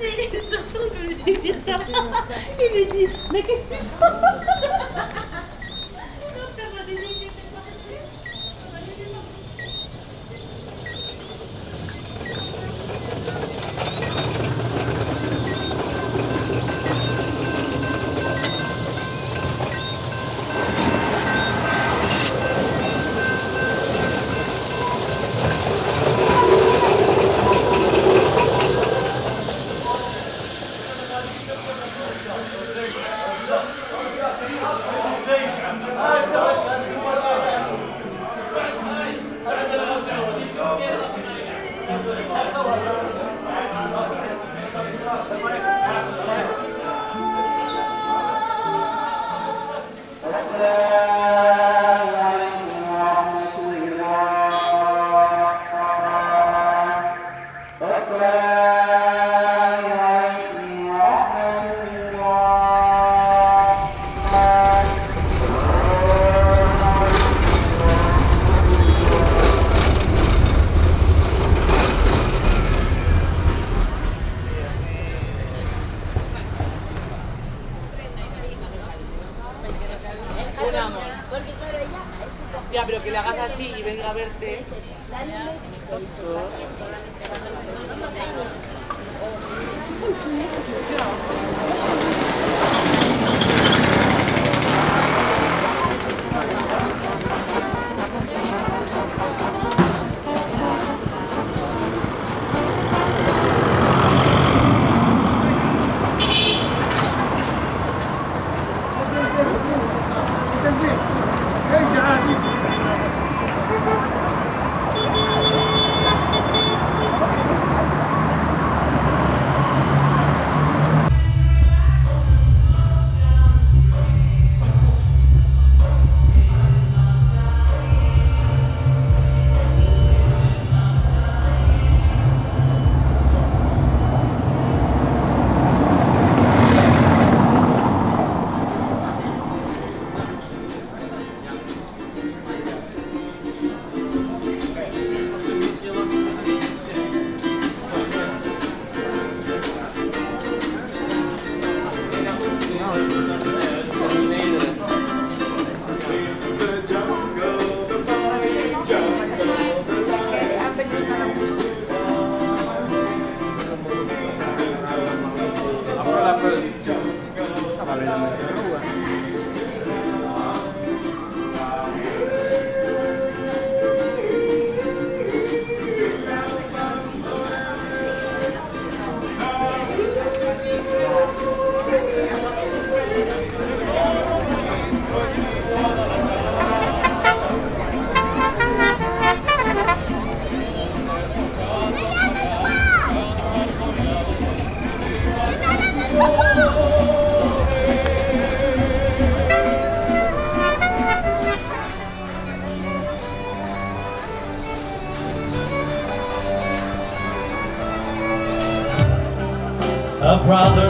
il est surtout que le dire ça. Il me dit, mais qu'est-ce que tu الله pero que le hagas así y venga a verte.